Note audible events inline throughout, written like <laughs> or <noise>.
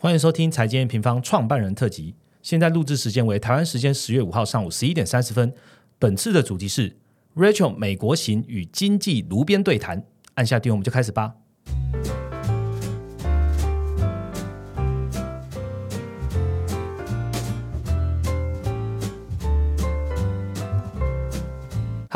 欢迎收听财经平方创办人特辑。现在录制时间为台湾时间十月五号上午十一点三十分。本次的主题是 Rachel 美国行与经济炉边对谈。按下订阅，我们就开始吧。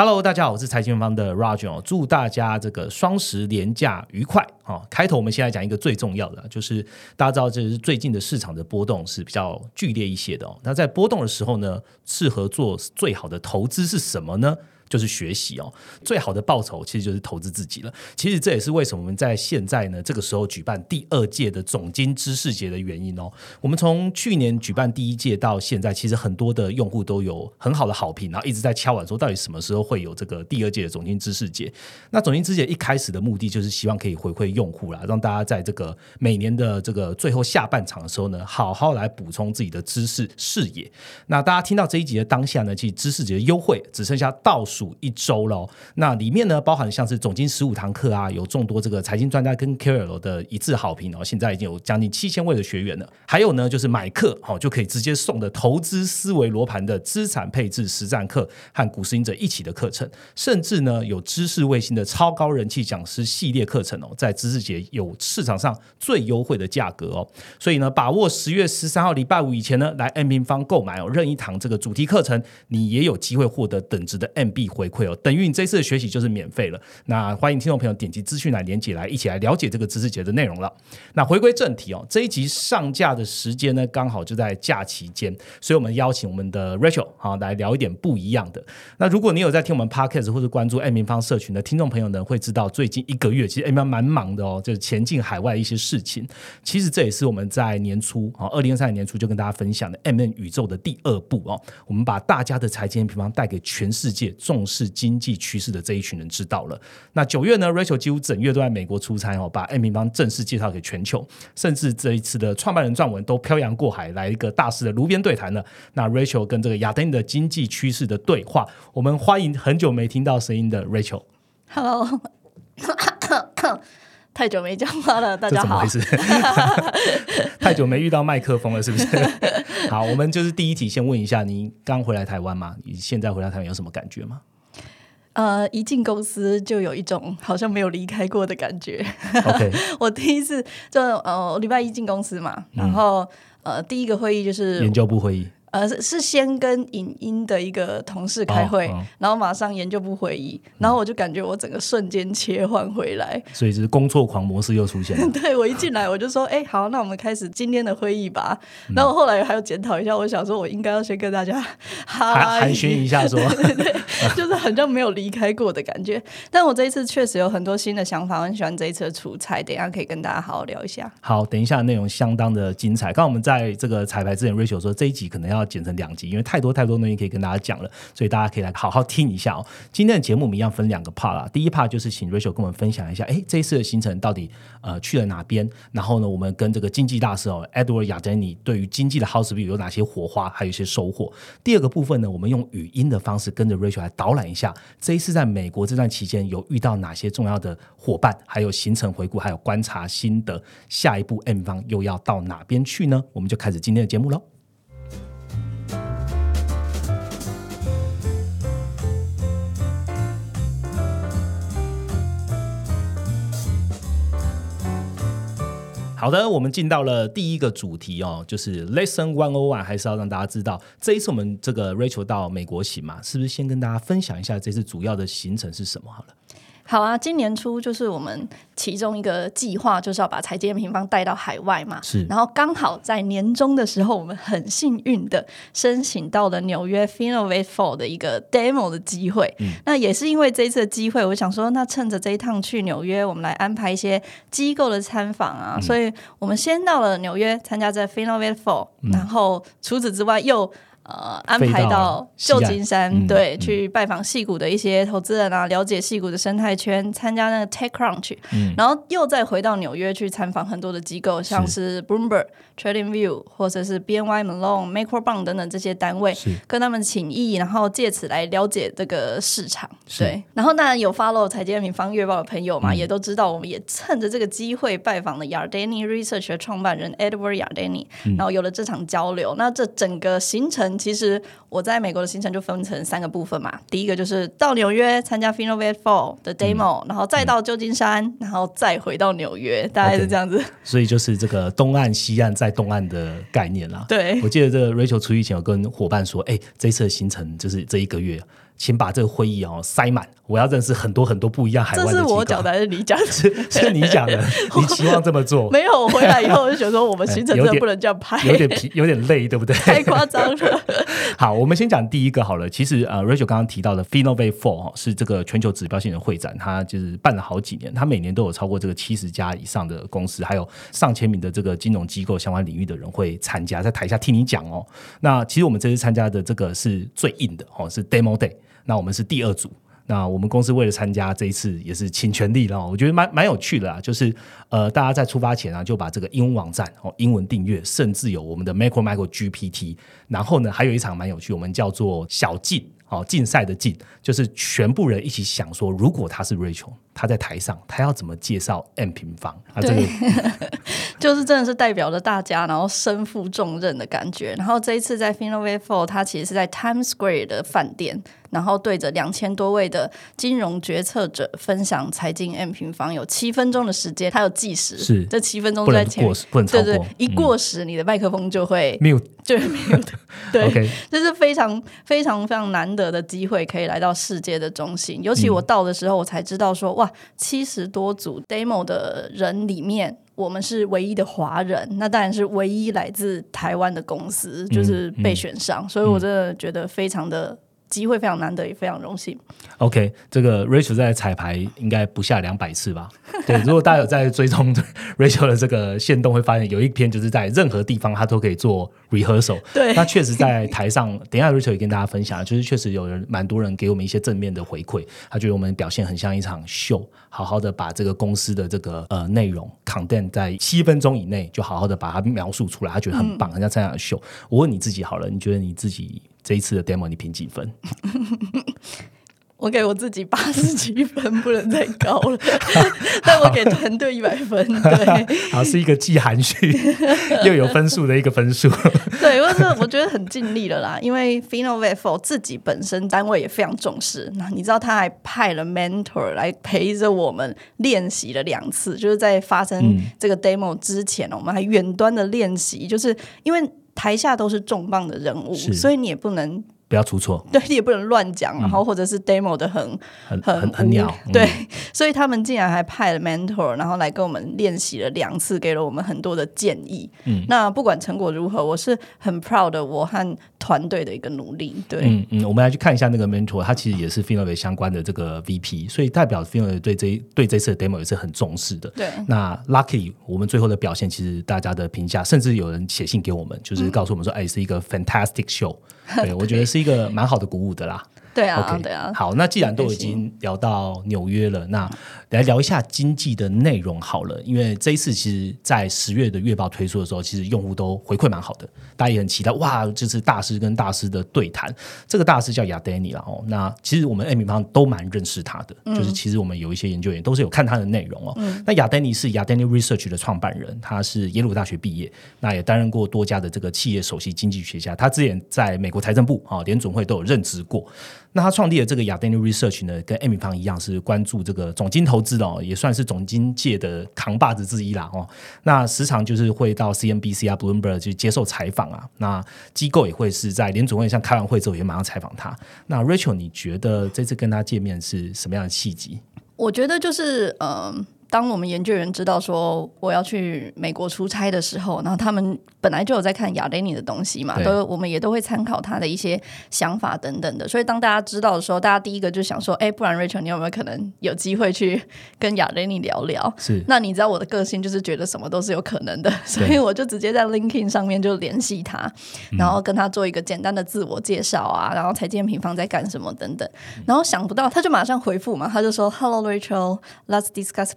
Hello，大家好，我是财经方的 Roger，祝大家这个双十连假愉快啊！开头我们先来讲一个最重要的，就是大家知道，这是最近的市场的波动是比较剧烈一些的哦。那在波动的时候呢，适合做最好的投资是什么呢？就是学习哦，最好的报酬其实就是投资自己了。其实这也是为什么我们在现在呢这个时候举办第二届的总经知识节的原因哦。我们从去年举办第一届到现在，其实很多的用户都有很好的好评，然后一直在敲碗说，到底什么时候会有这个第二届的总经知识节？那总经知识节一开始的目的就是希望可以回馈用户啦，让大家在这个每年的这个最后下半场的时候呢，好好来补充自己的知识视野。那大家听到这一集的当下呢，其实知识节的优惠只剩下倒数。一周喽，那里面呢包含像是总经十五堂课啊，有众多这个财经专家跟 KOL 的一致好评哦，现在已经有将近七千位的学员了。还有呢，就是买课好就可以直接送的投资思维罗盘的资产配置实战课和股市赢者一起的课程，甚至呢有知识卫星的超高人气讲师系列课程哦，在知识节有市场上最优惠的价格哦，所以呢把握十月十三号礼拜五以前呢来 M 平方购买哦任一堂这个主题课程，你也有机会获得等值的 MB 回馈哦，等于你这次的学习就是免费了。那欢迎听众朋友点击资讯栏连接来，一起来了解这个知识节的内容了。那回归正题哦，这一集上架的时间呢，刚好就在假期间，所以我们邀请我们的 Rachel 好来聊一点不一样的。那如果你有在听我们 Podcast 或者关注 M 平方社群的听众朋友呢，会知道最近一个月其实 M 平蛮忙的哦，就是前进海外一些事情。其实这也是我们在年初啊，二零二三年年初就跟大家分享的 M N 宇宙的第二步哦，我们把大家的财经平方带给全世界重视。经济趋势的这一群人知道了。那九月呢，Rachel 几乎整月都在美国出差哦，把 M 平方正式介绍给全球，甚至这一次的创办人撰文都漂洋过海来一个大师的炉边对谈了。那 Rachel 跟这个亚登的经济趋势的对话，我们欢迎很久没听到声音的 Rachel。Hello，<coughs> 太久没讲话了，大家好。怎么回事？<laughs> 太久没遇到麦克风了，是不是？<laughs> 好，我们就是第一题，先问一下，你刚回来台湾吗？你现在回来台湾有什么感觉吗？呃，一进公司就有一种好像没有离开过的感觉。OK，<laughs> 我第一次就呃礼拜一进公司嘛，然后呃第一个会议就是研究部会议。呃，是是先跟影音的一个同事开会，然后马上研究部会议，然后我就感觉我整个瞬间切换回来，所以就是工作狂模式又出现了。<laughs> 对我一进来我就说，哎，好，那我们开始今天的会议吧。然后后来还要检讨一下，我想说我应该要先跟大家 <laughs> 寒寒暄一下，说，对对，就是好像没有离开过的感觉。但我这一次确实有很多新的想法，我很喜欢这一次的出差，等一下可以跟大家好好聊一下。好，等一下内容相当的精彩。刚我们在这个彩排之前，Rachel 说这一集可能要。要剪成两集，因为太多太多东西可以跟大家讲了，所以大家可以来好好听一下哦。今天的节目我们一样分两个 part 啦，第一 part 就是请 Rachel 跟我们分享一下，哎，这一次的行程到底呃去了哪边？然后呢，我们跟这个经济大师哦，Edward 亚珍妮对于经济的 House View 有哪些火花，还有一些收获。第二个部分呢，我们用语音的方式跟着 Rachel 来导览一下，这一次在美国这段期间有遇到哪些重要的伙伴，还有行程回顾，还有观察心得。下一步 M 方又要到哪边去呢？我们就开始今天的节目喽。好的，我们进到了第一个主题哦，就是 Lesson One O One，还是要让大家知道，这一次我们这个 Rachel 到美国行嘛，是不是先跟大家分享一下这次主要的行程是什么？好了。好啊，今年初就是我们其中一个计划，就是要把财经平方带到海外嘛。是，然后刚好在年终的时候，我们很幸运的申请到了纽约 Finovate Four 的一个 demo 的机会。嗯，那也是因为这一次的机会，我想说，那趁着这一趟去纽约，我们来安排一些机构的参访啊。所以我们先到了纽约参加这 Finovate Four，然后除此之外又。呃安排到旧金山，嗯对，去拜访戏谷的一些投资人啊，了解戏谷的生态圈，参加那个 TechCrunch，、然后又再回到纽约去参访很多的机构，像是 Bloomberg、TradingView 或者是 BNY Malone、Macrobank 等等这些单位，跟他们请益，然后借此来了解这个市场。对，然后当然有 follow 财经平方月报的朋友嗯。嘛，也都知道，我们也趁着这个机会拜访了 Yardeni Research 的创办人 Edward Yardeni，、然嗯后有了这场交流。那这整个行程，其实我在美国的行程就分成三个部分嘛。第一个就是到纽约参加 Finovate Four 的 demo，、然后再到旧金山，然后再回到纽约，大概是这样子。所以就是这个东岸、西岸在东岸的概念啦。对我记得这个 Rachel 出去前有跟伙伴说，哎、这一次的行程就是这一个月，请把这个会议哦塞满，我要认识很多很多不一样海这。是我讲的还是你讲的？<laughs> 是是你讲的，<laughs> 你希望这么做，没有，我回来以后就觉得说，我们行程真的不能这样拍，有点疲，有点累，对不对？<laughs> 太夸张了。好，我们先讲第一个好了。其实呃，Rachel 刚刚提到的 Finovate Four 哈是这个全球指标性的会展，它就是办了好几年，它每年都有超过这个七十家以上的公司，还有上千名的这个金融机构相关领域的人会参加，在台下听你讲哦。那其实我们这次参加的这个是最硬的哦，是 Demo Day，那我们是第二组。那我们公司为了参加这一次也是倾全力了，我觉得蛮蛮有趣的啊。就是呃，大家在出发前啊，就把这个英文网站哦，英文订阅，甚至有我们的 Macro Micro GPT。然后呢，还有一场蛮有趣，我们叫做小静哦，竞赛的竞，就是全部人一起想说，如果他是 Rachel，他在台上，他要怎么介绍 M 平方啊？这个 <laughs> 就是真的是代表着大家，然后身负重任的感觉。然后这一次在 Finovate Four，他其实是在 Times Square 的饭店，然后对着两千多位的金融决策者分享财经 M 平方，有七分钟的时间，他有计时，是这七分钟在前面过，不能超过对对，一过时，你的麦克风就会没有就会 mute，对 <laughs> OK 这是非常非常非常难得的机会，可以来到世界的中心。尤其我到的时候，我才知道说，哇，七十多组 demo 的人里面。我们是唯一的华人，那当然是唯一来自台湾的公司，就是被选上，所以我真的觉得非常的机会非常难得，也非常荣幸。OK，这个 Rachel 在彩排应该不下两百次吧？<laughs> 对，如果大家有在追踪 <laughs> Rachel 的这个线动，会发现有一篇就是在任何地方他都可以做 rehearsal。对那确实在台上，等一下 Rachel 也跟大家分享，就是确实有人蛮多人给我们一些正面的回馈，他觉得我们表现很像一场秀，好好的把这个公司的这个呃内容 content 在七分钟以内就好好的把它描述出来，他觉得很棒，很像参加秀。我问你自己好了，你觉得你自己这一次的 demo 你评几分？<laughs> 我给我自己八十几分，不能再高了，<laughs> 但我给团队一百分。对，<laughs> 好，是一个既含蓄 <laughs> 又有分数的一个分数。对，我是我觉得很尽力了啦，因为 Finovate for 自己本身单位也非常重视。那你知道他还派了 mentor 来陪着我们练习了两次，就是在发生这个 demo 之前，我们还远端的练习，就是因为台下都是重磅的人物，所以你也不能。不要出错，对，你也不能乱讲，然后或者是 demo 的很很很很鸟嗯对，所以他们竟然还派了 mentor，然后来跟我们练习了两次，给了我们很多的建议。嗯，那不管成果如何，我是很 proud 的我和团队的一个努力。对，嗯嗯，我们来去看一下那个 mentor，他其实也是 Finovate 相关的这个 VP，所以代表 Finovate 对这对这次的 demo 也是很重视的。对那 Lucky 我们最后的表现，其实大家的评价，甚至有人写信给我们，就是告诉我们说，哎，是一个 fantastic show。对，我觉得是一个蛮好的鼓舞的啦。对啊 OK，对啊。好，那既然都已经聊到纽约了，那来聊一下经济的内容好了。因为这一次其实，在十月的月报推出的时候，其实用户都回馈蛮好的，大家也很期待。哇，就是大师跟大师的对谈。这个大师叫亚丹尼啦哦。那其实我们 A 米方都蛮认识他的，就是其实我们有一些研究员都是有看他的内容哦。那亚丹尼是亚丹尼 Research 的创办人，他是耶鲁大学毕业，那也担任过多家的这个企业首席经济学家。他之前在美国财政部啊、联总会都有任职过。那他创立的这个亚丹尼 Research 呢，跟 Amy 方一样，是关注这个总金投资的哦，也算是总金界的扛把子之一啦哦。那时常就是会到 CNBC 啊、Bloomberg 去接受采访啊。那机构也会是在联总会上开完会之后，也马上采访他。那 Rachel，你觉得这次跟他见面是什么样的契机？我觉得就是嗯、当我们研究员知道说我要去美国出差的时候，然后他们本来就有在看雅雷尼的东西嘛，都我们也都会参考他的一些想法等等的。所以当大家知道的时候，大家第一个就想说，哎，不然 Rachel，你有没有可能有机会去跟雅雷尼聊聊？是那你知道我的个性就是觉得什么都是有可能的，所以我就直接在 LinkedIn 上面就联系他，然后跟他做一个简单的自我介绍啊，然后财建平方在干什么等等，然后想不到他就马上回复嘛，他就说 Hello Rachel，Let's discuss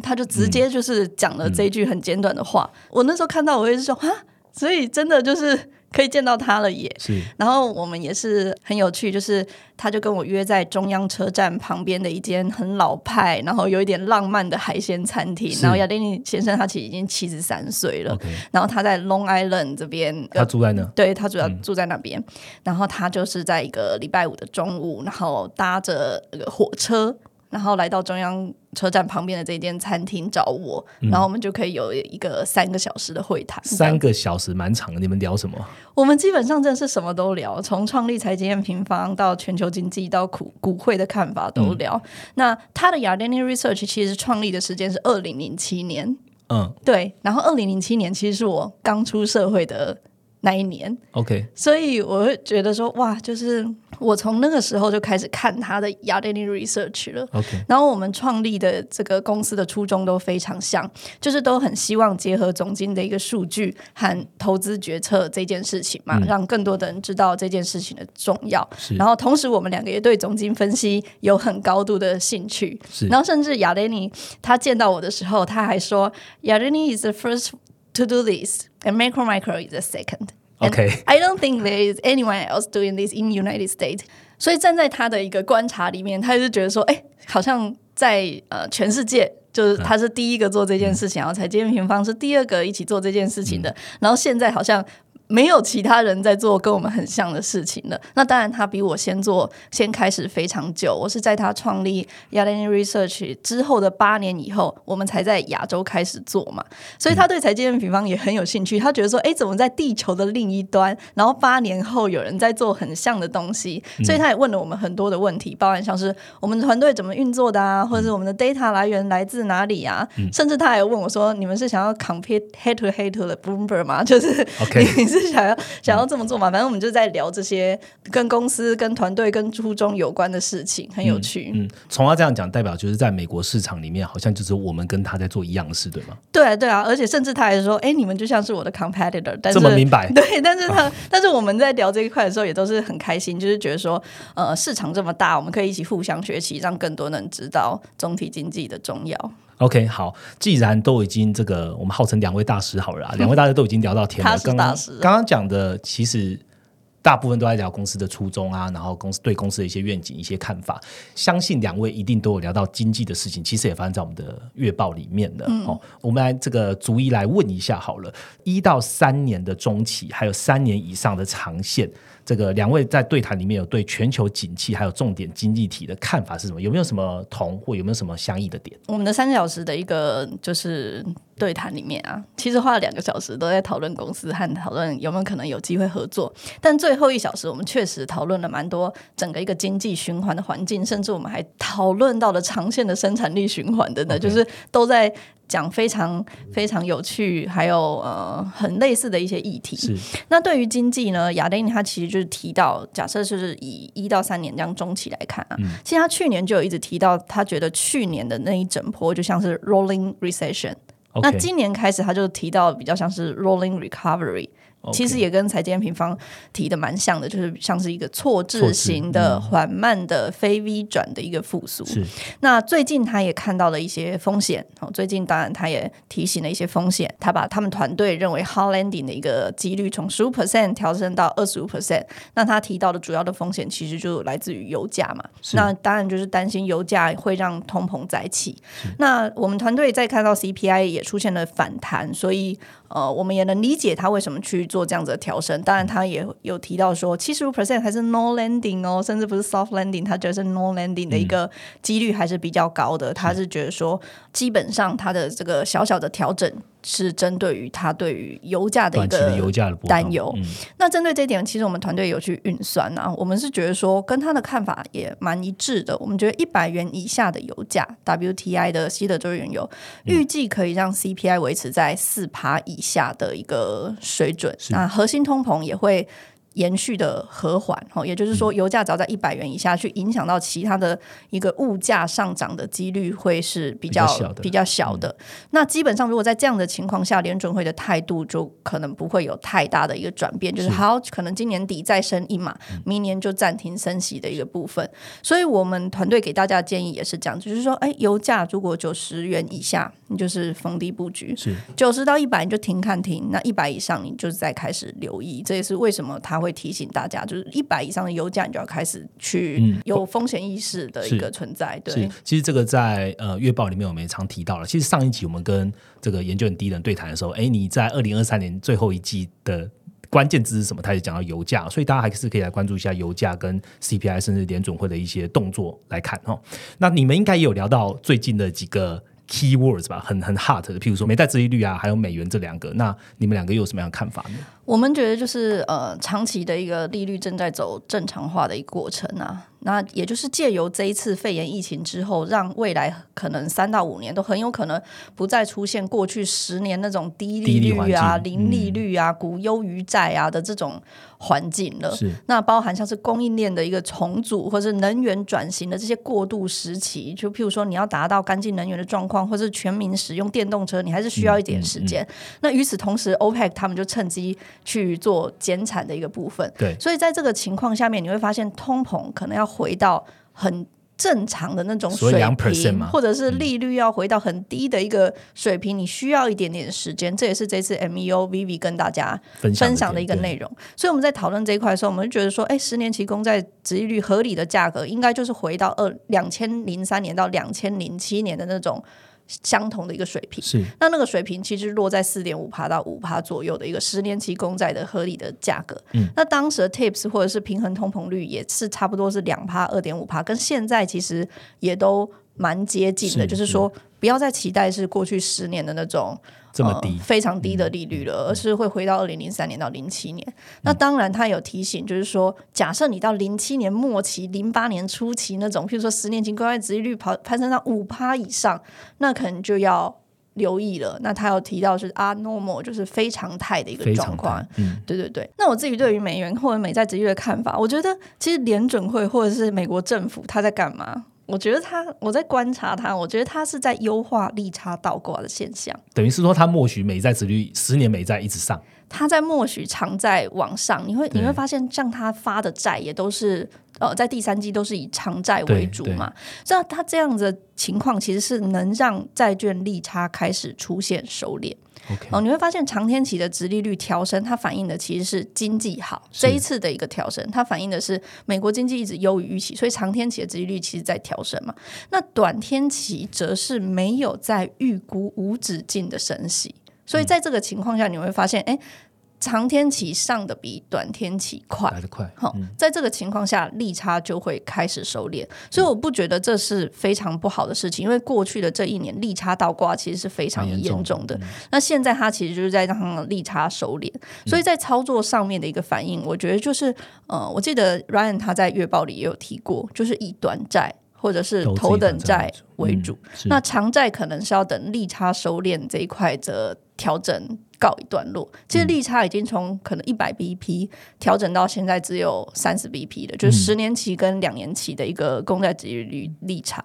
他就直接就是讲了这一句很简短的话。我那时候看到我也是说啊，所以真的就是可以见到他了耶。是。然后我们也是很有趣，就是他就跟我约在中央车站旁边的一间很老派，然后有一点浪漫的海鲜餐厅。然后亚典尼先生他其实已经七十三岁了。然后他在 Long Island 这边，他住在那，对他主要住在那边，然后他就是在一个礼拜五的中午，然后搭着那个火车，然后来到中央车站旁边的这间餐厅找我，然后我们就可以有一个三个小时的会谈。三个小时蛮长的，你们聊什么？我们基本上真的是什么都聊，从创立财经验平方到全球经济到股股汇的看法都聊。那他的 Yardeni Research 其实创立的时间是二零零七年，嗯对，然后二零零七年其实是我刚出社会的那一年，，OK，所以我会觉得说，哇，就是我从那个时候就开始看他的 Yardeni Research 了。OK，然后我们创立的这个公司的初衷都非常像，就是都很希望结合总经的一个数据和投资决策这件事情嘛，让更多的人知道这件事情的重要。是然后同时我们两个也对总经分析有很高度的兴趣。是然后甚至亚雷尼他见到我的时候，他还说亚雷尼 is the first to do this and Macro Micro is the second. Okay. I don't think there is anyone else doing this in United States. 所以站在他的一个观察里面，他就觉得说，哎，好像在呃全世界。就是他是第一个做这件事情，然后财经平方是第二个一起做这件事情的，然后现在好像没有其他人在做跟我们很像的事情了。那当然，他比我先做，先开始非常久。我是在他创立 Yaleni Research 之后的八年以后，我们才在亚洲开始做嘛。所以他对财经平方也很有兴趣。他觉得说，哎，怎么在地球的另一端，然后八年后有人在做很像的东西？所以他也问了我们很多的问题，包含像是我们团队怎么运作的啊，或者是我们的 data 来源来自哪里啊？甚至他还问我说，你们是想要 compete head to head to 的 Bloomberg 吗？就是 OK 你是 <laughs> 想要想要这么做嘛？反正我们就在聊这些跟公司、跟团队、跟初衷有关的事情，很有趣。嗯，从他这样讲，代表就是在美国市场里面，好像就是我们跟他在做一样的事，对吗？对啊，对啊，而且甚至他还说：“哎，你们就像是我的 competitor。<laughs> ”但是这么明白 <laughs> 对，但是他，但是我们在聊这一块的时候，也都是很开心，就是觉得说，呃，市场这么大，我们可以一起互相学习，让更多人知道总体经济的重要。OK，好，既然都已经这个，我们号称两位大师好了啊，两位大师都已经聊到天了。刚刚大师刚刚讲的，其实大部分都在聊公司的初衷啊，然后公司对公司的一些愿景、一些看法。相信两位一定都有聊到经济的事情，其实也发生在我们的月报里面的。哦，我们来这个逐一来问一下好了，一到三年的中期，还有三年以上的长线。这个两位在对谈里面有对全球景气还有重点经济体的看法是什么？有没有什么同或有没有什么相异的点？我们的三小时的一个就是对谈里面啊，其实花了两个小时都在讨论公司和讨论有没有可能有机会合作，但最后一小时我们确实讨论了蛮多整个一个经济循环的环境，甚至我们还讨论到了长线的生产力循环等等就是都在讲非常非常有趣，还有呃很类似的一些议题。是那对于经济呢，亚丁尼他其实就是提到，假设就是以一到三年这样中期来看啊，其实他去年就有一直提到，他觉得去年的那一整波就像是 rolling recession，、那今年开始他就提到比较像是 rolling recovery。其实也跟财经平方提的蛮像的，就是像是一个错错置置型的、缓慢的、非 V 转的一个复苏。是那最近他也看到了一些风险，哦，最近当然他也提醒了一些风险，他把他们团队认为 hard landing 的一个几率从十五 percent 调升到二十五 percent。那他提到的主要的风险其实就来自于油价嘛，是那当然就是担心油价会让通膨再起。那我们团队在看到 CPI 也出现了反弹，所以呃，我们也能理解他为什么去做这样子的调升。当然，他也有提到说，七十五 percent 还是 no landing 哦，甚至不是 soft landing，他觉得是 no landing 的一个几率还是比较高的。他是觉得说，基本上他的这个小小的调整。是针对于他对于油价的一个油价的担忧。嗯那针对这一点，其实我们团队有去运算啊，我们是觉得说跟他的看法也蛮一致的。我们觉得一百元以下的油价，WTI 的西德州原油，嗯预计可以让 CPI 维持在四趴以下的一个水准。是那核心通膨也会。延续的和缓，哦，也就是嗯说，油价只要在一百元以下，去影响到其他的一个物价上涨的几率会是比较比较小的。那基本上，如果在这样的情况下，联准会的态度就可能不会有太大的一个转变，就是是好，可能今年底再升一码，明年就暂停升息的一个部分。所以我们团队给大家的建议也是这样，就是说，哎，油价如果九十元以下，你就是逢低布局；是九十到一百你就停看停，那一百以上你就再开始留意。这也是为什么他会提醒大家，就是一百以上的油价你就要开始去嗯有风险意识的一个存在。对是，，其实这个在呃月报里面我们也常提到了。其实上一集我们跟这个研究很低的人对谈的时候，哎，你在二零二三年最后一季的关键字是什么？他也讲到油价，所以大家还是可以来关注一下油价跟 CPI，甚至联准会的一些动作来看哦。那你们应该也有聊到最近的几个 keywords 吧，很很 hot 的，譬如说美债殖利率啊，还有美元这两个。那你们两个又有什么样的看法呢？我们觉得就是呃，长期的一个利率正在走正常化的一个过程啊。那也就是借由这一次肺炎疫情之后，让未来可能三到五年都很有可能不再出现过去十年那种低利率啊、境零利率啊、股优于债啊的这种环境了。是那包含像是供应链的一个重组，或是能源转型的这些过渡时期，就譬如说你要达到干净能源的状况，或是全民使用电动车，你还是需要一点时间。那与此同时，OPEC 他们就趁机去做减产的一个部分。对所以在这个情况下面，你会发现通膨可能要回到很。正常的那种水平，或者是利率要回到很低的一个水平，你需要一点点时间。这也是这次 MEO Vivi 跟大家分享的一个点内容。所以我们在讨论这一块的时候，我们就觉得说，哎，十年期公债殖利率合理的价格，应该就是回到二两千零三年到两千零七年的那种相同的一个水平。是那那个水平其实落在四点五趴到五趴左右的一个十年期公债的合理的价格。嗯，那当时的 TIPS 或者是平衡通膨率也是差不多是两趴、二点五趴，跟现在其实也都蛮接近的。是就是说，不要再期待是过去十年的那种这么低非常低的利率了，而是会回到二零零三年到零七年。那当然，他有提醒，就是说，假设你到零七年末期、零八年初期那种，譬如说十年期公债殖利率跑攀升到五趴以上，那可能就要。留意了，那他有提到是 a normal，就是非常态的一个状况。嗯，对对对，那我自己对于美元或者美债殖利率的看法，我觉得其实联准会或者是美国政府他在干嘛？我觉得他我在观察他，我觉得他是在优化利差倒挂的现象。等于是说他默许美债殖率十年美债一直上，他在默许长债往上，你会你会发现，像他发的债也都是呃，在第三季都是以长债为主嘛。这样他这样子的情况，其实是能让债券利差开始出现收敛。哦，你会发现长天期的殖利率调升，它反映的其实是经济好。这一次的一个调升，它反映的是美国经济一直优于预期，所以长天期的殖利率其实在调升嘛。那短天期则是没有在预估无止境的升息，所以在这个情况下，你会发现，哎、长天期上的比短天期快。来得快，好，在这个情况下，利差就会开始收敛，所以我不觉得这是非常不好的事情，因为过去的这一年利差倒挂其实是非常严重的的。那现在它其实就是在让利差收敛，所以在操作上面的一个反应，我觉得就是呃，我记得 Ryan 他在月报里也有提过，就是以短债或者是头等债为主，嗯那长债可能是要等利差收敛这一块的调整告一段落。其实利差已经从可能一百 BP 调整到现在只有三十 BP 的，就是十年期跟两年期的一个公债殖利率利差。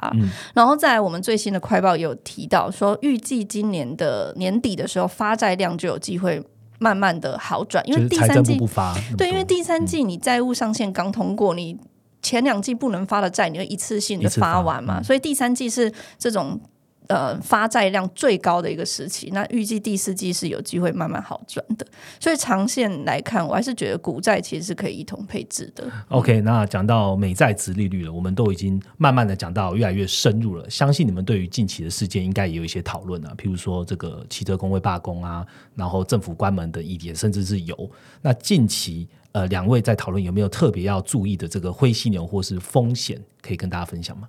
然后在我们最新的快报也有提到说，预计今年的年底的时候发债量就有机会慢慢的好转，因为第三季不发对，因为第三季你债务上限刚通过，你前两季不能发的债，你就一次性的发发完嘛，嗯所以第三季是这种。呃，发债量最高的一个时期，那预计第四季是有机会慢慢好转的，所以长线来看，我还是觉得股债其实是可以一同配置的。OK，那讲到美债值利率了，我们都已经慢慢的讲到越来越深入了。相信你们对于近期的事件应该也有一些讨论啊，譬如说这个汽车工会罢工啊，然后政府关门的议题，甚至是油。那近期呃，两位在讨论有没有特别要注意的这个灰犀牛或是风险，可以跟大家分享吗？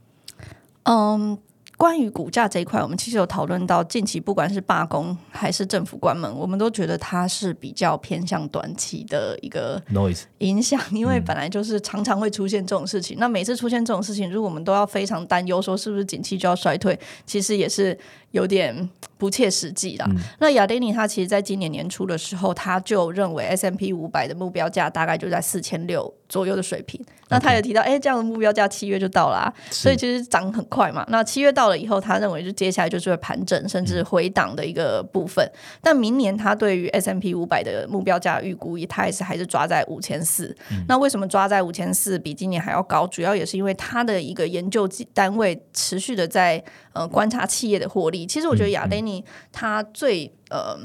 嗯，关于股价这一块，我们其实有讨论到，近期不管是罢工还是政府关门，我们都觉得它是比较偏向短期的一个 noise 影响，因为本来就是常常会出现这种事情。那每次出现这种事情，如果我们都要非常担忧，说是不是景气就要衰退，其实也是有点不切实际啦。那亚丁尼他其实在今年年初的时候，他就认为 S M P 五百的目标价大概就在四千六左右的水平。那他也提到，哎，这样的目标价七月就到了，所以其实涨很快嘛。那七月到了以后，他认为就接下来就是会盘整甚至回档的一个部分。但明年他对于 S M P 五百的目标价预估，他也是还是抓在五千四。那为什么抓在五千四比今年还要高？主要也是因为他的一个研究单位持续的在呃观察企业的获利。其实我觉得亚丹尼他最呃。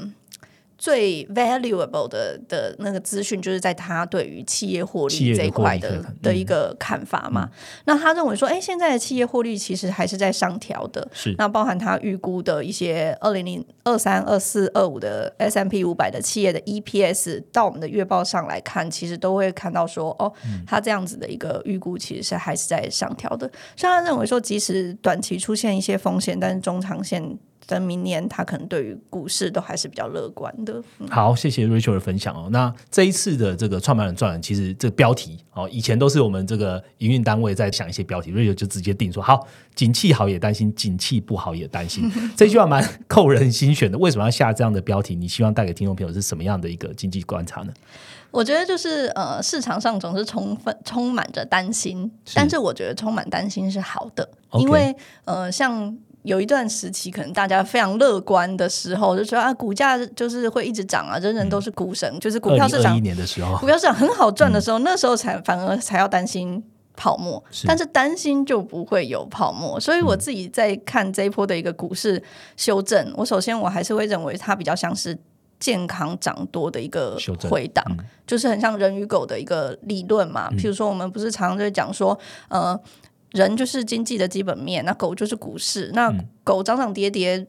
最 valuable 的的那个资讯，就是在他对于企业获利这一块的的一个看法嘛。那他认为说，哎，现在的企业获利其实还是在上调的。是，那包含他预估的一些二零零二三、二四、二五的 S M P 五百的企业的 E P S，到我们的月报上来看，其实都会看到说，哦，他这样子的一个预估其实是还是在上调的。所以他认为说，即使短期出现一些风险，但是中长线。等明年，他可能对于股市都还是比较乐观的。好，谢谢 Rachel 的分享哦。那这一次的这个创办人传，其实这个标题哦，以前都是我们这个营运单位在想一些标题，Rachel 就直接定说：好，景气好也担心，景气不好也担心。<laughs> 这句话蛮扣人心弦的。为什么要下这样的标题？你希望带给听众朋友是什么样的一个经济观察呢？我觉得就是呃，市场上总是充分充满着担心，但是我觉得充满担心是好的，因为呃，像。有一段时期，可能大家非常乐观的时候，就说啊，股价就是会一直涨啊，人人都是股神，就是股票市场一年的时候，股票市场很好赚的时候，那时候才反而才要担心泡沫，但是担心就不会有泡沫。所以我自己在看这一波的一个股市修正，我首先我还是会认为它比较像是健康涨多的一个回档，就是很像人与狗的一个理论嘛。譬如说，我们不是常常在讲说，呃。人就是经济的基本面，那狗就是股市。那狗涨涨跌跌，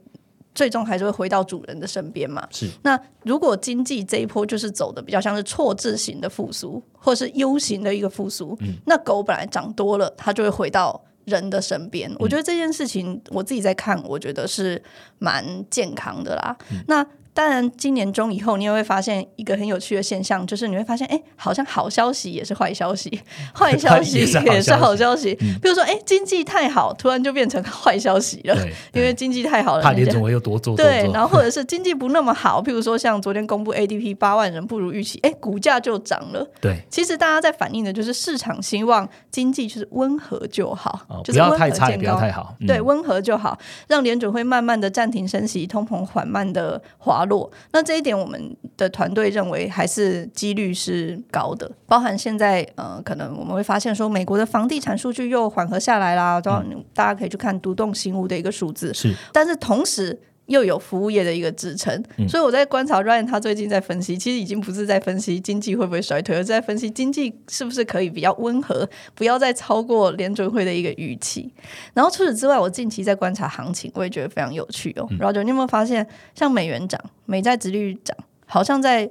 最终还是会回到主人的身边嘛？是。那如果经济这一波就是走的比较像是错字型的复苏，或是 U 型的一个复苏，那狗本来涨多了，它就会回到人的身边。我觉得这件事情我自己在看，我觉得是蛮健康的啦。那。当然，今年中以后，你也会发现一个很有趣的现象，就是你会发现，哎，好像好消息也是坏消息，<laughs> 坏消息也是好消息。比如说，哎，经济太好，突然就变成坏消息了，<laughs> 因为经济太好了，怕联总会又多做。对，然后或者是经济不那么好，譬如说像昨天公布 ADP 八万人不如预期，哎，股价就涨了。对，其实大家在反映的就是市场希望经济就是温和就好，就是不要太差，不要太好。对，温和就好，让联准会慢慢的暂停升息，通膨缓慢的滑。落，那这一点我们的团队认为还是几率是高的，包含现在呃，可能我们会发现说，美国的房地产数据又缓和下来啦，都大家可以去看独栋新屋的一个数字，是，但是同时。又有服务业的一个支撑，所以我在观察 Ryan 他最近在分析，其实已经不是在分析经济会不会衰退，而是在分析经济是不是可以比较温和，不要再超过联准会的一个预期。然后除此之外，我近期在观察行情，我也觉得非常有趣哦。然后你有没有发现，像美元涨、美债殖率涨，好像在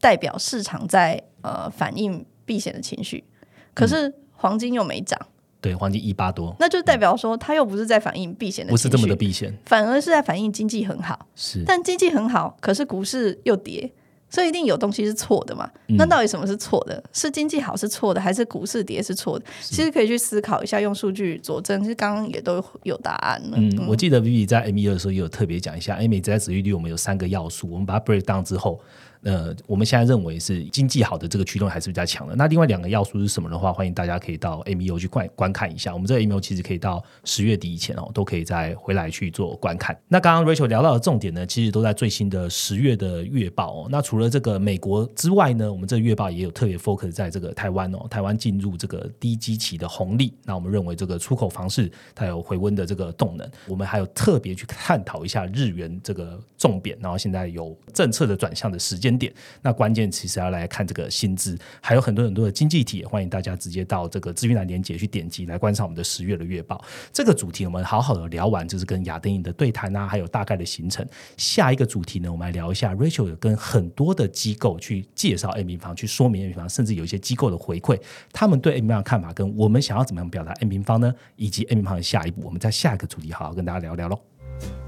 代表市场在呃反映避险的情绪，可是黄金又没涨。对，黄金一八多，那就代表说，它又不是在反映避险的，不是这么的避险，反而是在反映经济很好。是，但经济很好，可是股市又跌，所以一定有东西是错的嘛？那到底什么是错的？是经济好是错的，还是股市跌是错的？其实可以去思考一下，用数据佐证。其实刚刚也都有答案了。嗯，我记得 Vivi 在 M 一的时候也有特别讲一下，M 在指利率我们有三个要素，我们把它 break down 之后。呃，我们现在认为是经济好的这个驱动还是比较强的。那另外两个要素是什么的话，欢迎大家可以到 M E O 去观观看一下。我们这个 M E O 其实可以到十月底以前哦，都可以再回来去做观看。那刚刚 Rachel 聊到的重点呢，其实都在最新的十月的月报哦。那除了这个美国之外呢，我们这个月报也有特别 focus 在这个台湾哦。台湾进入这个低基期的红利，那我们认为这个出口房市它有回温的这个动能。我们还有特别去探讨一下日元这个重贬，然后现在有政策的转向的时间。间点。那关键其实要来看这个薪资，还有很多很多的经济体，欢迎大家直接到这个资讯栏连接去点击来观赏我们的十月的月报。这个主题我们好好的聊完，就是跟亚丁影的对谈啊，还有大概的行程。下一个主题呢，我们来聊一下 Rachel 跟很多的机构去介绍 M 平方，去说明 M 平方，甚至有一些机构的回馈，他们对 M 平方的看法，跟我们想要怎么样表达 M 平方呢？以及 M 平方的下一步，我们在下一个主题好好跟大家聊聊喽。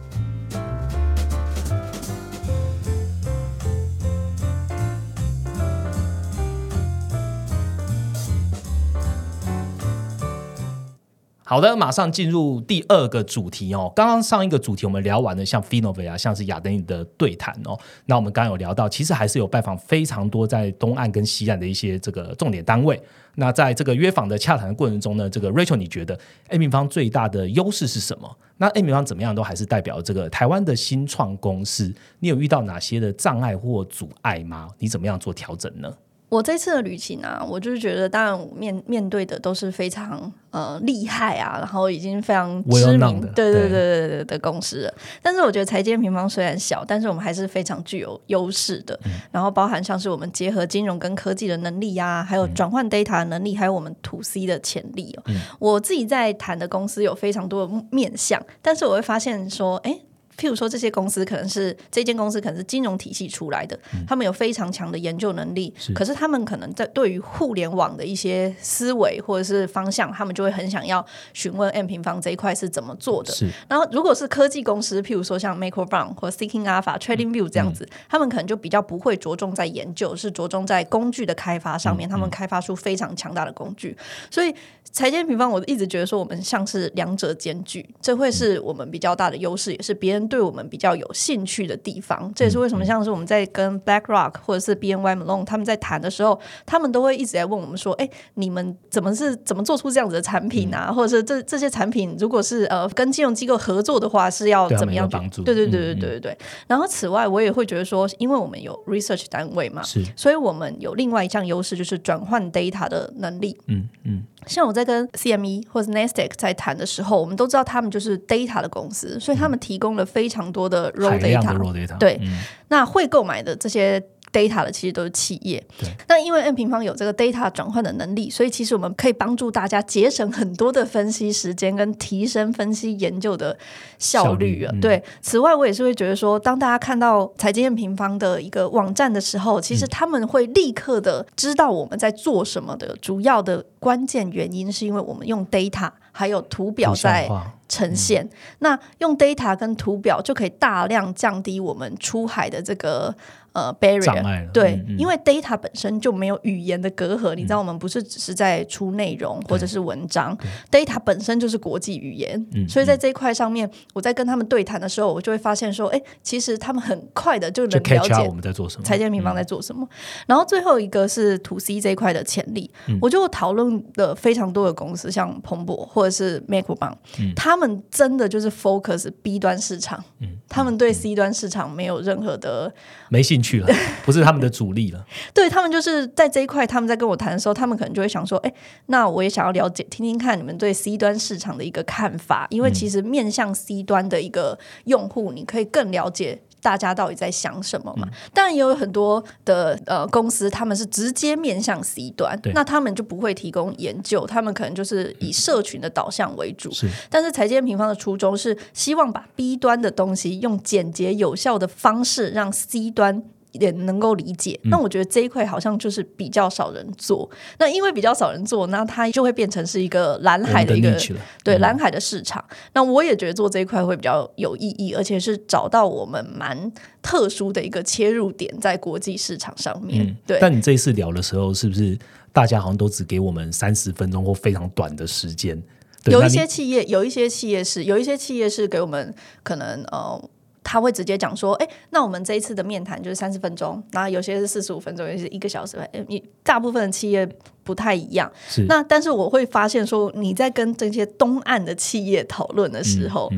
好的，马上进入第二个主题哦。刚刚上一个主题我们聊完了，像 Finova 啊，像是亚登的对谈哦。那我们刚刚有聊到，其实还是有拜访非常多在东岸跟西岸的一些这个重点单位。那在这个约访的洽谈的过程中呢，这个 Rachel 你觉得 A 平方最大的优势是什么？那 A 平方怎么样都还是代表这个台湾的新创公司，你有遇到哪些的障碍或阻碍吗？你怎么样做调整呢？我这次的旅行啊，我就是觉得，当然面面对的都是非常呃厉害啊，然后已经非常知名，对对对对对的公司了。但是我觉得财建平方虽然小，但是我们还是非常具有优势的。然后包含像是我们结合金融跟科技的能力呀，还有转换 data 的能力，还有我们 to C 的潜力哦。我自己在谈的公司有非常多的面向，但是我会发现说，哎。譬如说，这些公司可能是这间公司可能是金融体系出来的，他们有非常强的研究能力，可是他们可能在对于互联网的一些思维或者是方向，他们就会很想要询问 M 平方这一块是怎么做的。然后，如果是科技公司，譬如说像 Macro Brown 或 Seeking Alpha、Trading View 这样子，他们可能就比较不会着重在研究，是着重在工具的开发上面。他们开发出非常强大的工具，所以财建平方，我一直觉得说我们像是两者兼具，这会是我们比较大的优势，也是别人。对我们比较有兴趣的地方，这也是为什么像是我们在跟 BlackRock 或者是 BNY Malone 他们在谈的时候，他们都会一直在问我们说：“哎，你们怎么是怎么做出这样子的产品啊？或者是这这些产品如果是呃跟金融机构合作的话，是要怎么样帮助？”对对对对对对对。然后此外，我也会觉得说，因为我们有 research 单位嘛，是，所以我们有另外一项优势，就是转换 data 的能力。嗯嗯。像我在跟 CME 或者 Nasdaq 在谈的时候，我们都知道他们就是 data 的公司，所以他们提供了非常多的 raw data。对，那会购买的这些 data 的其实都是企业。那因为 N 平方有这个 data 转换的能力，所以其实我们可以帮助大家节省很多的分析时间，跟提升分析研究的效率啊。对，此外我也是会觉得说，当大家看到财经 N 平方的一个网站的时候，其实他们会立刻的知道我们在做什么的主要的。关键原因是因为我们用 data 还有图表在呈现，那用 data 跟图表就可以大量降低我们出海的这个。呃，barrier 对，因为 data 本身就没有语言的隔阂，你知道，我们不是只是在出内容或者是文章，data 本身就是国际语言，所以在这一块上面，我在跟他们对谈的时候，我就会发现说，哎，其实他们很快的就能了解我们在做什么，财建平方在做什么。然后最后一个是 to C 这一块的潜力，我就讨论了非常多的公司，像彭博或者是邦，他们真的就是 focus B 端市场，他们对 C 端市场没有任何的没兴去了，<laughs> 不是他们的主力了。对他们就是在这一块，他们在跟我谈的时候，他们可能就会想说：“哎，那我也想要了解，听听看你们对 C 端市场的一个看法，因为其实面向 C 端的一个用户，你可以更了解。”大家到底在想什么嘛？当然也有很多的呃公司，他们是直接面向 C 端，那他们就不会提供研究，他们可能就是以社群的导向为主。是，但是财经平方的初衷是希望把 B 端的东西用简洁有效的方式让 C 端。也能够理解，那我觉得这一块好像就是比较少人做。那因为比较少人做，那它就会变成是一个蓝海的一个对蓝海的市场。那我也觉得做这一块会比较有意义，而且是找到我们蛮特殊的一个切入点，在国际市场上面。对，但你这一次聊的时候，是不是大家好像都只给我们三十分钟或非常短的时间？有一些企业，有一些企业是有一些企业是给我们可能呃。他会直接讲说：“哎，那我们这一次的面谈就是三十分钟，然后有些是四十五分钟，有些是一个小时。你大部分的企业不太一样。那但是我会发现说，你在跟这些东岸的企业讨论的时候，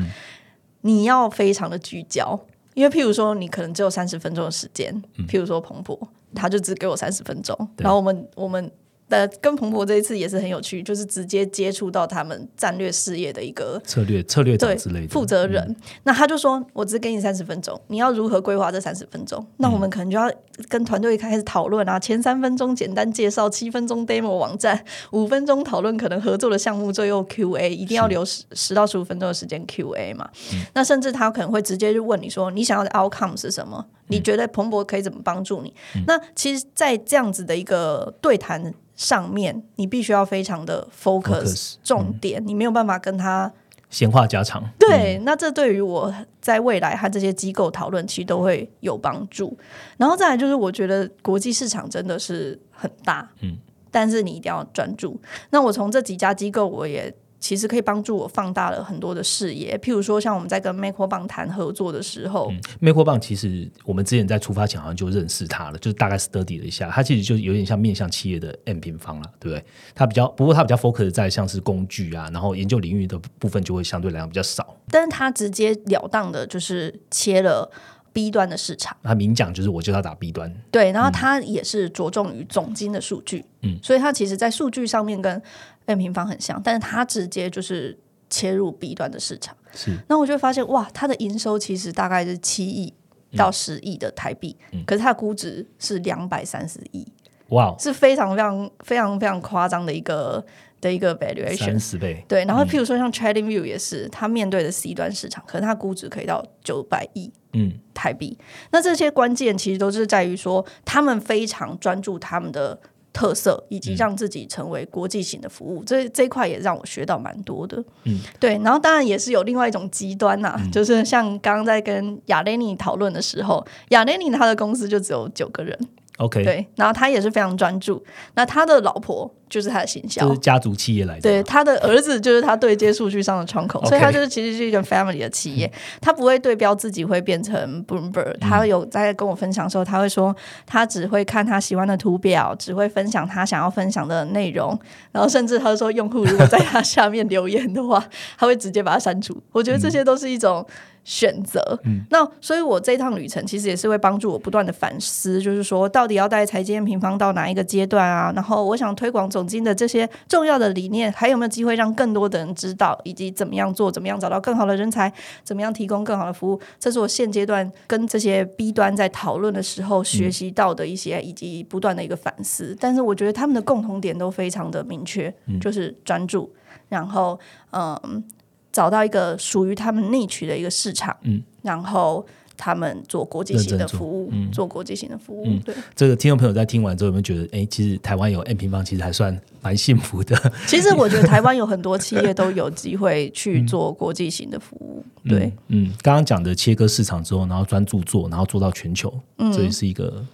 你要非常的聚焦，因为譬如说，你可能只有三十分钟的时间。譬如说，彭博，他就只给我三十分钟，然后我们我们。”呃，跟彭博这一次也是很有趣，就是直接接触到他们战略事业的一个策略策略长对之类的负责人。那他就说：“我只给你三十分钟，你要如何规划这三十分钟？那我们可能就要跟团队开始讨论啊。前三分钟简单介绍，七分钟 demo 网站，<laughs> 五分钟讨论可能合作的项目，最后 QA 一定要留十十到十五分钟的时间 QA 嘛。那甚至他可能会直接就问你说：你想要的 outcome 是什么？你觉得彭博可以怎么帮助你？那其实，在这样子的一个对谈。”上面你必须要非常的 focus, Focus，重点，你没有办法跟他闲话家常，对，那这对于我在未来和这些机构讨论，其实都会有帮助。然后再来就是，我觉得国际市场真的是很大，嗯，但是你一定要专注。那我从这几家机构，我也其实可以帮助我放大了很多的视野。譬如说，像我们在跟 Make 棒谈合作的时候，美国棒其实我们之前在出发前好像就认识他了，就是大概 study 了一下，他其实就有点像面向企业的 M 平方了，对不对？他比较不过他比较 focus 在像是工具啊，然后研究领域的部分就会相对来讲比较少。但是他直截了当的就是切了 B 端的市场。他明讲就是我就要打 B 端，对，然后它也是着重于总金的数据，嗯，所以它其实，在数据上面跟 M 平方很像，但是它直接就是切入 B 端的市场。是，那我就发现，哇，它的营收其实大概是七亿到十亿的台币，可是它的估值是两百三十亿，哇，哦是非常非常非常非常夸张的一个的一个 valuation 三。十倍，对，然后譬如说像 TradingView 也是，它面对的 C 端市场，可是它估值可以到九百亿，嗯，台币。那这些关键其实都是在于说，他们非常专注他们的特色，以及让自己成为国际型的服务。这这一块也让我学到蛮多的。嗯，对。然后当然也是有另外一种极端呐、就是像刚刚在跟亚雷尼讨论的时候，亚雷尼他的公司就只有九个人，OK，对，然后他也是非常专注。那他的老婆就是他的行销就是。家族企业来的，对，他的儿子就是他对接数据上的窗口所以他就是其实是一个 family 的企业，他不会对标自己会变成 Bloomberg，他有在跟我分享的时候，他会说他只会看他喜欢的图表，只会分享他想要分享的内容，然后甚至他说用户如果在他下面留言的话，他会直接把它删除。我觉得这些都是一种。选择，那所以我这一趟旅程其实也是会帮助我不断的反思，就是说到底要带财经平方到哪一个阶段啊？然后我想推广总经的这些重要的理念，还有没有机会让更多的人知道，以及怎么样做，怎么样找到更好的人才，怎么样提供更好的服务？这是我现阶段跟这些 B 端在讨论的时候学习到的一些，以及不断的一个反思。但是我觉得他们的共同点都非常的明确，就是专注，然后嗯。找到一个属于他们内区的一个市场，嗯，然后他们做国际型的服务，嗯。做国际型的服务，嗯。对。这个听众朋友在听完之后有没有觉得，哎，其实台湾有 M 平方，其实还算蛮幸福的。其实我觉得台湾有很多企业都有机会去做国际型的服务，对，嗯，嗯，刚刚讲的切割市场之后，然后专注做，然后做到全球，嗯。这也是一个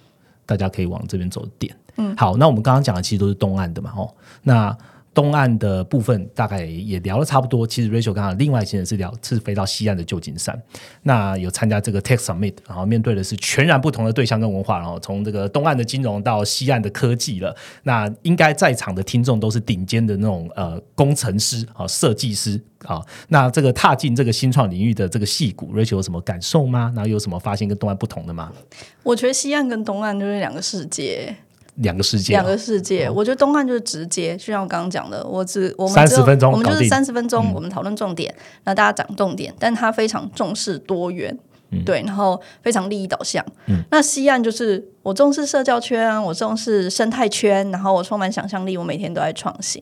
大家可以往这边走的点。嗯，好，那我们刚刚讲的其实都是东岸的嘛，哦，那。东岸的部分大概也聊了差不多。其实 Rachel 刚刚另外一些人是聊是飞到西岸的旧金山，那有参加这个 Tech Summit，然后面对的是全然不同的对象跟文化，然后从这个东岸的金融到西岸的科技了。那应该在场的听众都是顶尖的那种呃工程师啊、设计师啊。那这个踏进这个新创领域的这个戏骨，Rachel 有什么感受吗？然后有什么发现跟东岸不同的吗？我觉得西岸跟东岸就是两个世界，两个世界、啊，两个世界。我觉得东岸就是直接，就像我刚刚讲的，我只我们30只有分钟我们就是三十分钟，我们讨论重点，那大家讲重点，但他非常重视多元。对，然后非常利益导向。那西岸就是我重视社交圈，我重视生态圈，然后我充满想象力，我每天都在创新。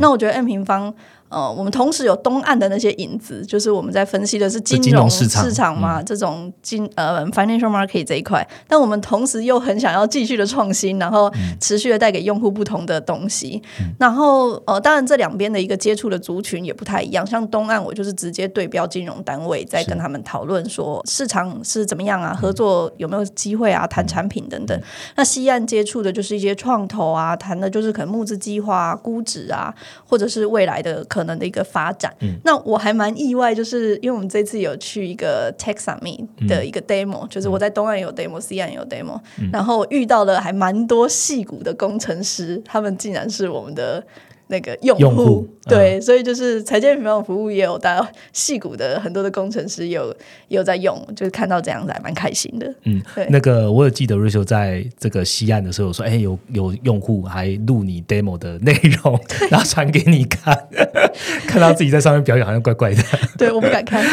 那我觉得 N 平方，呃，我们同时有东岸的那些影子，就是我们在分析的是金金融融市场嗯。嘛，这种金呃 financial market 这一块，但我们同时又很想要继续的创新，然后嗯。持续的带给用户不同的东西。然后呃，当然这两边的一个接触的族群也不太一样，像东岸我就是直接对标金融单位，在跟他们讨论说市场是怎么样啊，合作有没有机会啊，谈产品等等。那西岸接触的就是一些创投啊，谈的就是可能募资计划、啊、估值啊，或者是未来的可能的一个发展。那我还蛮意外，就是因为我们这次有去一个 Tech Summit 的一个 demo，、就是我在东岸有 demo，西岸有 demo，、然后遇到了还蛮多戏骨的工程师，他们竟然是我们的那个用用户对，所以就是财建平方服务也有大家戏骨的很多的工程师也有也有在用，就是看到这样子还蛮开心的。嗯对，那个我有记得 Rachel 在这个西岸的时候说，哎，有有用户还录你 demo 的内容，然后传给你看，<laughs> 看到自己在上面表演好像怪怪的。对，我不敢看。<laughs>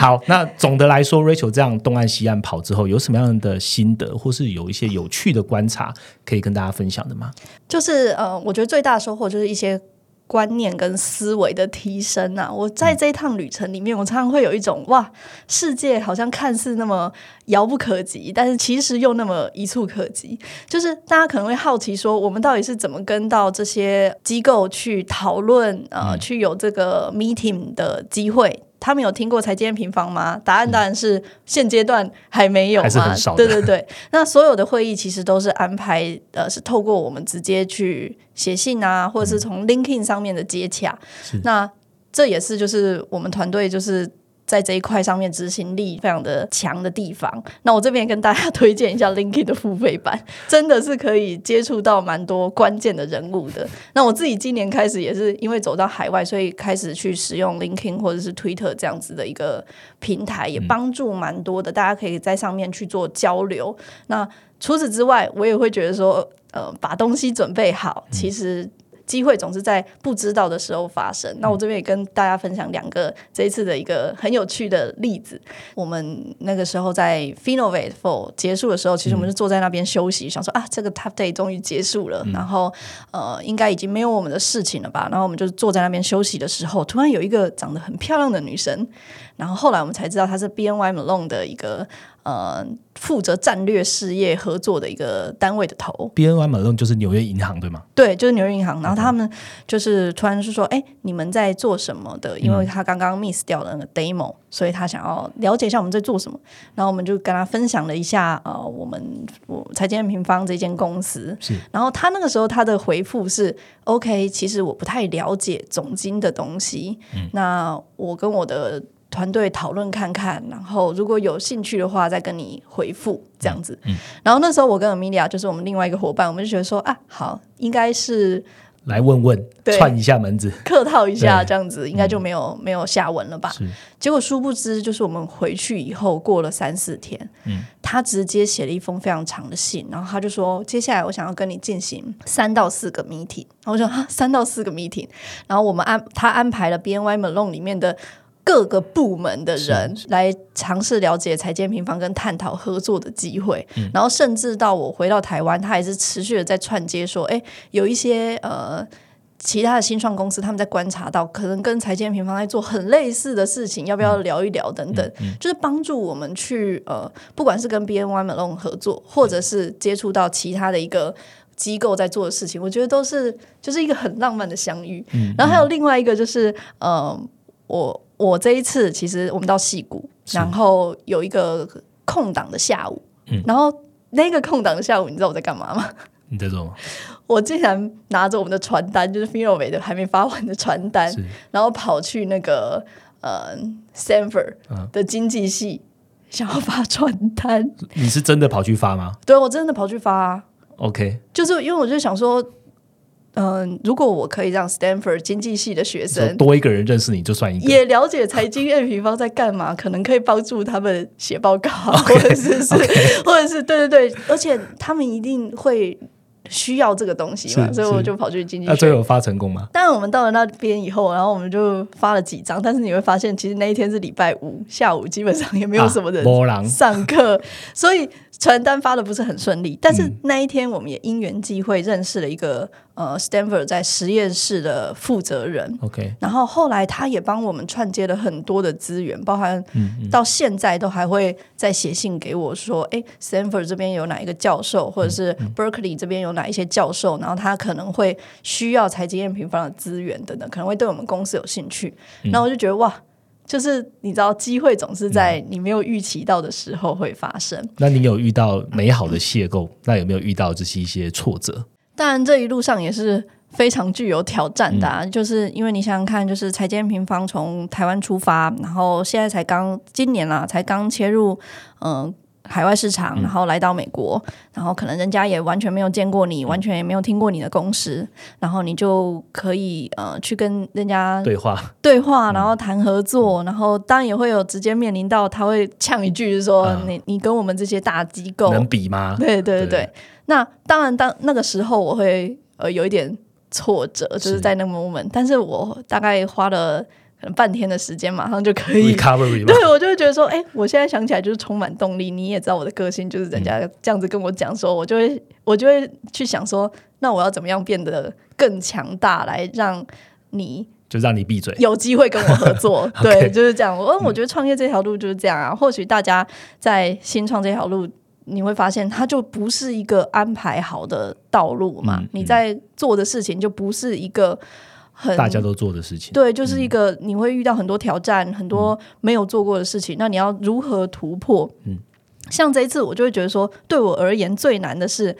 好，那总的来说，Rachel 这样东岸西岸跑之后，有什么样的心得，或是有一些有趣的观察可以跟大家分享的吗？就是呃，我觉得最大的收获就是一些观念跟思维的提升啊。我在这一趟旅程里面，我常常会有一种哇，世界好像看似那么遥不可及，但是其实又那么一触可及。就是大家可能会好奇说，我们到底是怎么跟到这些机构去讨论呃，去有这个 meeting 的机会？他们有听过财经平房吗？答案当然是现阶段还没有嘛对对对，<laughs> 那所有的会议其实都是安排，呃，是透过我们直接去写信啊，或者是从 LinkedIn 上面的接洽。那这也是就是我们团队就是。在这一块上面执行力非常的强的地方，那我这边跟大家推荐一下 LinkedIn 的付费版，真的是可以接触到蛮多关键的人物的。那我自己今年开始也是因为走到海外，所以开始去使用 LinkedIn 或者是 Twitter 这样子的一个平台，也帮助蛮多的，大家可以在上面去做交流。那除此之外，我也会觉得说，呃，把东西准备好，其实。机会总是在不知道的时候发生。那我这边也跟大家分享两个这一次的一个很有趣的例子。我们那个时候在 Finovate for 结束的时候，其实我们是坐在那边休息，想说啊，这个 Tough Day 终于结束了，然后呃，应该已经没有我们的事情了吧？然后我们就坐在那边休息的时候，突然有一个长得很漂亮的女生，然后后来我们才知道她是 BNY Malone 的一个呃负责战略事业合作的一个单位的头。BNY Malone 就是纽约银行对吗？对，就是纽约银行。然后他们就是突然是说：“哎，你们在做什么的？”因为他刚刚 miss 掉了那个 demo，所以他想要了解一下我们在做什么。然后我们就跟他分享了一下呃，我们我财经平方这间公司。是。然后他那个时候他的回复是：“OK，其实我不太了解总经的东西。那我跟我的。”团队讨论看看，然后如果有兴趣的话，再跟你回复这样子。然后那时候我跟 Amelia 就是我们另外一个伙伴，我们就觉得说啊，好，应该是来问问，串一下门子，客套一下这样子，应该就没有、没有下文了吧？是。结果殊不知，就是我们回去以后过了三四天，嗯，他直接写了一封非常长的信，然后他就说，接下来我想要跟你进行三到四个 meeting。然后我说啊，三到四个 meeting，然后我们安他安排了 BNY Malone 里面的。各个部门的人来尝试了解财建平方跟探讨合作的机会，嗯、然后甚至到我回到台湾，他还是持续的在串接说，哎，有一些呃其他的新创公司，他们在观察到可能跟财建平方在做很类似的事情，要不要聊一聊等等，嗯嗯、就是帮助我们去呃，不管是跟 BNY Malone 合作，或者是接触到其他的一个。机构在做的事情，我觉得都是就是一个很浪漫的相遇。嗯、然后还有另外一个就是，呃，我我这一次其实我们到戏谷，然后有一个空档的下午，嗯、然后那个空档的下午，你知道我在干嘛吗？你在做吗？<laughs> 我竟然拿着我们的传单，就是 Finovate 的还没发完的传单，然后跑去那个呃 Stanford 的经济系，想要发传单。你是真的跑去发吗？对，我真的跑去发、啊。OK，就是因为我就想说，嗯、呃，如果我可以让 Stanford 经济系的学生多一个人认识你，就算一个，也了解财经 N 平方在干嘛，可能可以帮助他们写报告 <laughs> okay, 或者是是 okay. 或者是对对对，而且他们一定会需要这个东西嘛，所以我就跑去经济学。那最后发成功吗？当然，我们到了那边以后，然后我们就发了几张，但是你会发现，其实那一天是礼拜五下午，基本上也没有什么人上课，啊、所以。传单发的不是很顺利，但是那一天我们也因缘际会认识了一个呃 Stanford 在实验室的负责人，OK，然后后来他也帮我们串接了很多的资源，包含到现在都还会再写信给我说，哎，Stanford 这边有哪一个教授，或者是 Berkeley 这边有哪一些教授，然后他可能会需要财经验平方的资源等等，可能会对我们公司有兴趣，然后我就觉得哇。就是你知道，机会总是在你没有预期到的时候会发生。那你有遇到美好的邂逅？<clears throat> 那有没有遇到这是一些挫折？当然，这一路上也是非常具有挑战的、啊，嗯、就是因为你想想看，就是财建平方从台湾出发，然后现在才刚今年啦，才刚切入嗯、呃、海外市场，然后来到美国，然后可能人家也完全没有见过你，完全也没有听过你的公司，然后你就可以呃去跟人家对话。对话，然后谈合作，然后当然也会有直接面临到他会呛一句，就是说你你跟我们这些大机构能比吗？<laughs> 对对对。对。那当然，当那个时候我会呃有一点挫折，就是。在那个 moment，但是我大概花了。可能半天的时间，马上就可以。对，我就会觉得说，哎，我现在想起来就是充满动力。你也知道我的个性，就是人家这样子跟我讲说，我就会，我就会去想说，那我要怎么样变得更强大，来让你就让你闭嘴，有机会跟我合作。<laughs> 对，就是这样。我我觉得创业这条路就是这样啊。或许大家在新创这条路，你会发现它就不是一个安排好的道路嘛。你在做的事情就不是一个。大家都做的事情，对，就是一个你会遇到很多挑战，很多没有做过的事情，那你要如何突破？嗯，像这一次，我就会觉得说，对我而言最难的是，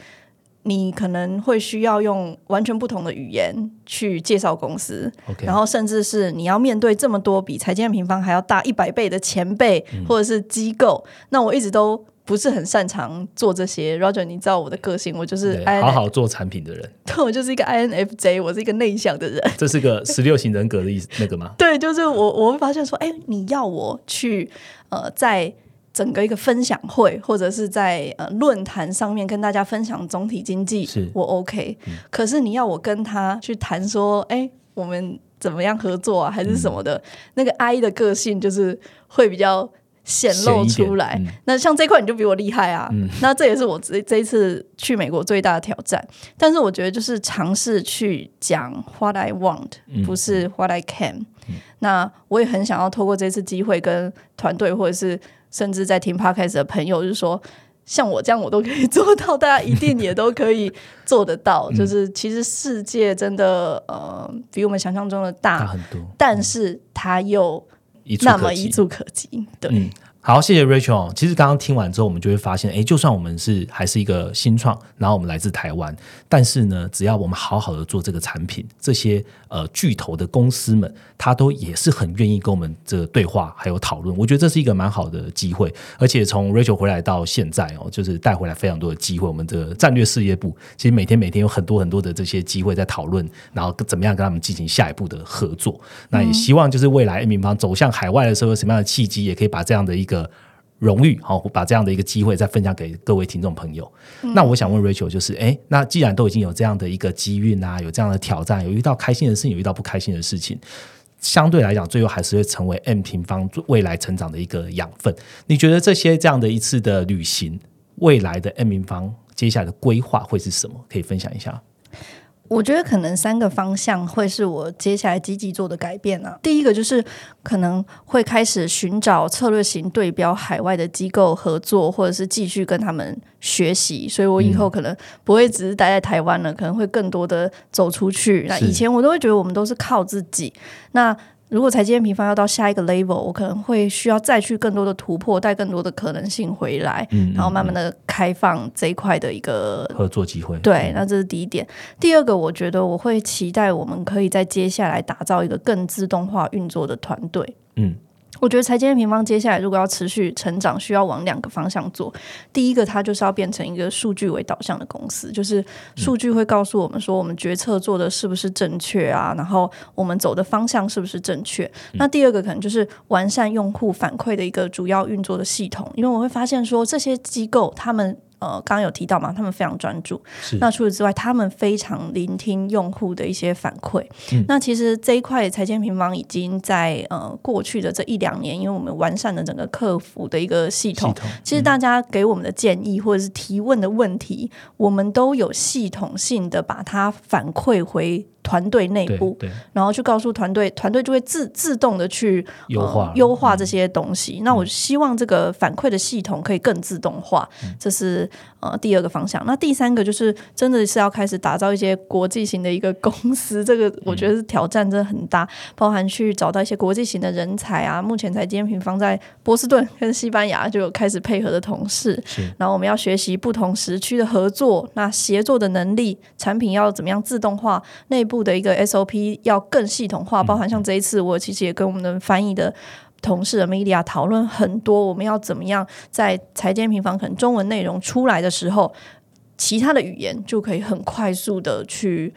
你可能会需要用完全不同的语言去介绍公司，然后甚至是你要面对这么多比财经平方还要大一百倍的前辈或者是机构，那我一直都。不是很擅长做这些，Roger，你知道我的个性，我就是好好做产品的人。<laughs> 对，我就是一个 INFJ，我是一个内向的人。这是个十六型人格的意思，那个吗？对，就是我，我会发现说，哎，你要我去呃，在整个一个分享会或者是在呃论坛上面跟大家分享总体经济，是我 OK。可是你要我跟他去谈说，哎，我们怎么样合作啊，还是什么的？那个 I 的个性就是会比较。显露出来，那像这块你就比我厉害啊！那这也是我这这一次去美国最大的挑战。但是我觉得就是尝试去讲 what I want，不是 what I can。那我也很想要透过这次机会跟团队，或者是甚至在听 podcast 的朋友，就是说像我这样我都可以做到，大家一定也都可以做得到。<laughs> 就是其实世界真的呃比我们想象中的大很多，但是它又。那么一触可及，对。好，谢谢 Rachel。其实刚刚听完之后，我们就会发现，哎，就算我们是还是一个新创，然后我们来自台湾，但是呢，只要我们好好的做这个产品，这些呃巨头的公司们，他都也是很愿意跟我们这个对话还有讨论。我觉得这是一个蛮好的机会。而且从 Rachel 回来到现在哦，就是带回来非常多的机会。我们的战略事业部其实每天每天有很多很多的这些机会在讨论，然后怎么样跟他们进行下一步的合作。那也希望就是未来 A 平方走向海外的时候，什么样的契机也可以把这样的一个荣誉，好，把这样的一个机会再分享给各位听众朋友。那我想问 Rachel，就是，哎，那既然都已经有这样的一个机遇啊，有这样的挑战，有遇到开心的事情，有遇到不开心的事情，相对来讲，最后还是会成为 M 平方未来成长的一个养分。你觉得这些这样的一次的旅行，未来的 M 平方接下来的规划会是什么？可以分享一下。我觉得可能三个方向会是我接下来积极做的改变啊。第一个就是可能会开始寻找策略型对标海外的机构合作，或者是继续跟他们学习。所以我以后可能不会只是待在台湾了，可能会更多的走出去。那以前我都会觉得我们都是靠自己。那如果财经平方要到下一个 level，我可能会需要再去更多的突破，带更多的可能性回来，然后慢慢的开放这一块的一个合作机会。对，那这是第一点。第二个，我觉得我会期待我们可以在接下来打造一个更自动化运作的团队。嗯。我觉得财经平方接下来如果要持续成长，需要往两个方向做。第一个，它就是要变成一个数据为导向的公司，就是数据会告诉我们说，我们决策做的是不是正确啊，然后我们走的方向是不是正确。那第二个可能就是完善用户反馈的一个主要运作的系统，因为我会发现说，这些机构他们。呃，刚刚有提到嘛，他们非常专注。那除此之外，他们非常聆听用户的一些反馈。那其实这一块财经平方已经在呃过去的这一两年，因为我们完善了整个客服的一个系统，其实大家给我们的建议或者是提问的问题，我们都有系统性的把它反馈回。团队内部，然后去告诉团队，团队就会自自动的去优化。优化这些东西。那我希望这个反馈的系统可以更自动化，这是呃第二个方向。那第三个就是真的是要开始打造一些国际型的一个公司，这个我觉得是挑战真的很大，包含去找到一些国际型的人才啊。目前才今天平方在波士顿跟西班牙就有开始配合的同事，然后我们要学习不同时区的合作，那协作的能力，产品要怎么样自动化内。部的一个 SOP 要更系统化，包含像这一次，我其实也跟我们的翻译的同事的 media 讨论很多，我们要怎么样在财经平方可能中文内容出来的时候，其他的语言就可以很快速的去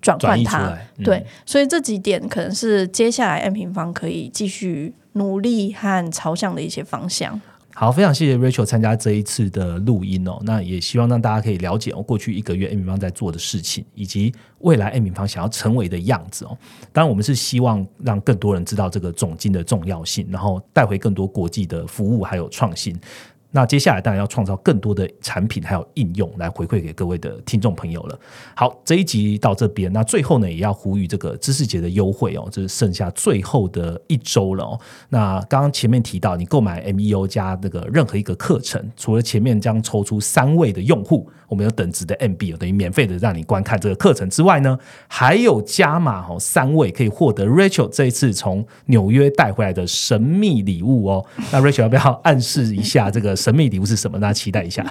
转换它。对，所以这几点可能是接下来 M 平方可以继续努力和朝向的一些方向。好，非常谢谢 Rachel 参加这一次的录音哦。那也希望让大家可以了解哦，过去一个月 M 平方在做的事情，以及未来 M 平方想要成为的样子哦。当然，我们是希望让更多人知道这个总金的重要性，然后带回更多国际的服务还有创新。那接下来当然要创造更多的产品还有应用来回馈给各位的听众朋友了。好，这一集到这边，那最后呢也要呼吁这个知识节的优惠哦，这是剩下最后的一周了哦。那刚刚前面提到，你购买 MEO 加那个任何一个课程，除了前面将抽出三位的用户，我们有等值的 MB 等于免费的让你观看这个课程之外呢，还有加码哦，三位可以获得 Rachel 这一次从纽约带回来的神秘礼物哦。那 Rachel 要不要暗示一下这个？神秘礼物是什么？大家期待一下。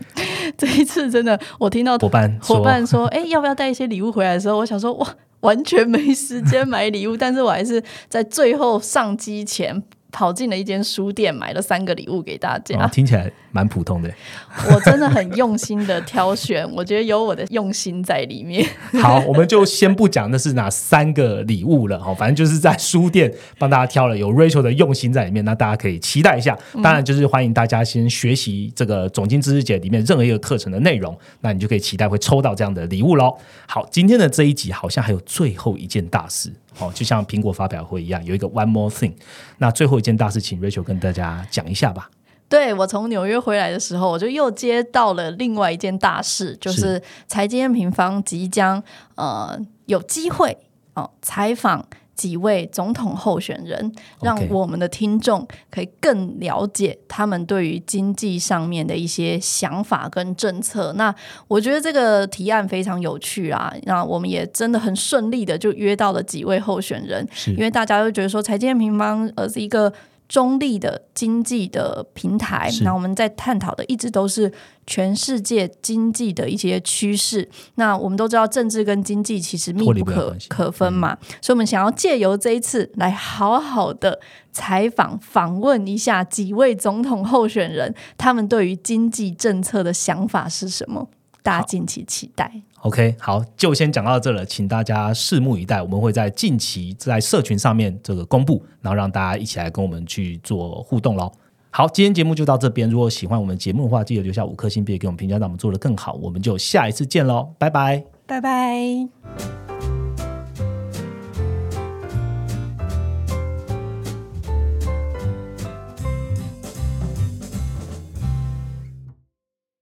<laughs> 这一次真的，我听到伙伴伙伴说：“哎，要不要带一些礼物回来？”的时候，我想说：“哇，完全没时间买礼物。”但是我还是在最后上机前。跑进了一间书店，买了三个礼物给大家。听起来蛮普通的。<laughs> 我真的很用心的挑选，我觉得有我的用心在里面。<laughs> 好，我们就先不讲那是哪三个礼物了。哈，反正就是在书店帮大家挑了，有 Rachel 的用心在里面，那大家可以期待一下。当然，就是欢迎大家先学习这个总经知识节里面任何一个课程的内容，那你就可以期待会抽到这样的礼物喽。好，今天的这一集好像还有最后一件大事。哦，就像苹果发表会一样，有一个 One More Thing。那最后一件大事情，Rachel 跟大家讲一下吧。对我从纽约回来的时候，我就又接到了另外一件大事，就是财经平方即将呃有机会哦采访。几位总统候选人，让我们的听众可以更了解他们对于经济上面的一些想法跟政策。那我觉得这个提案非常有趣啊！那我们也真的很顺利的就约到了几位候选人，因为大家都觉得说财经平方呃是一个。中立的经济的平台，那我们在探讨的一直都是全世界经济的一些趋势。那我们都知道，政治跟经济其实密不可可分嘛，所以我们想要借由这一次来好好的采访、访问一下几位总统候选人，他们对于经济政策的想法是什么？大家近期期待。OK，好，就先讲到这了，请大家拭目以待。我们会在近期在社群上面这个公布，然后让大家一起来跟我们去做互动喽。好，今天节目就到这边。如果喜欢我们节目的话，记得留下五颗星，别给我们评价，让我们做的更好。我们就下一次见喽，拜拜，拜拜。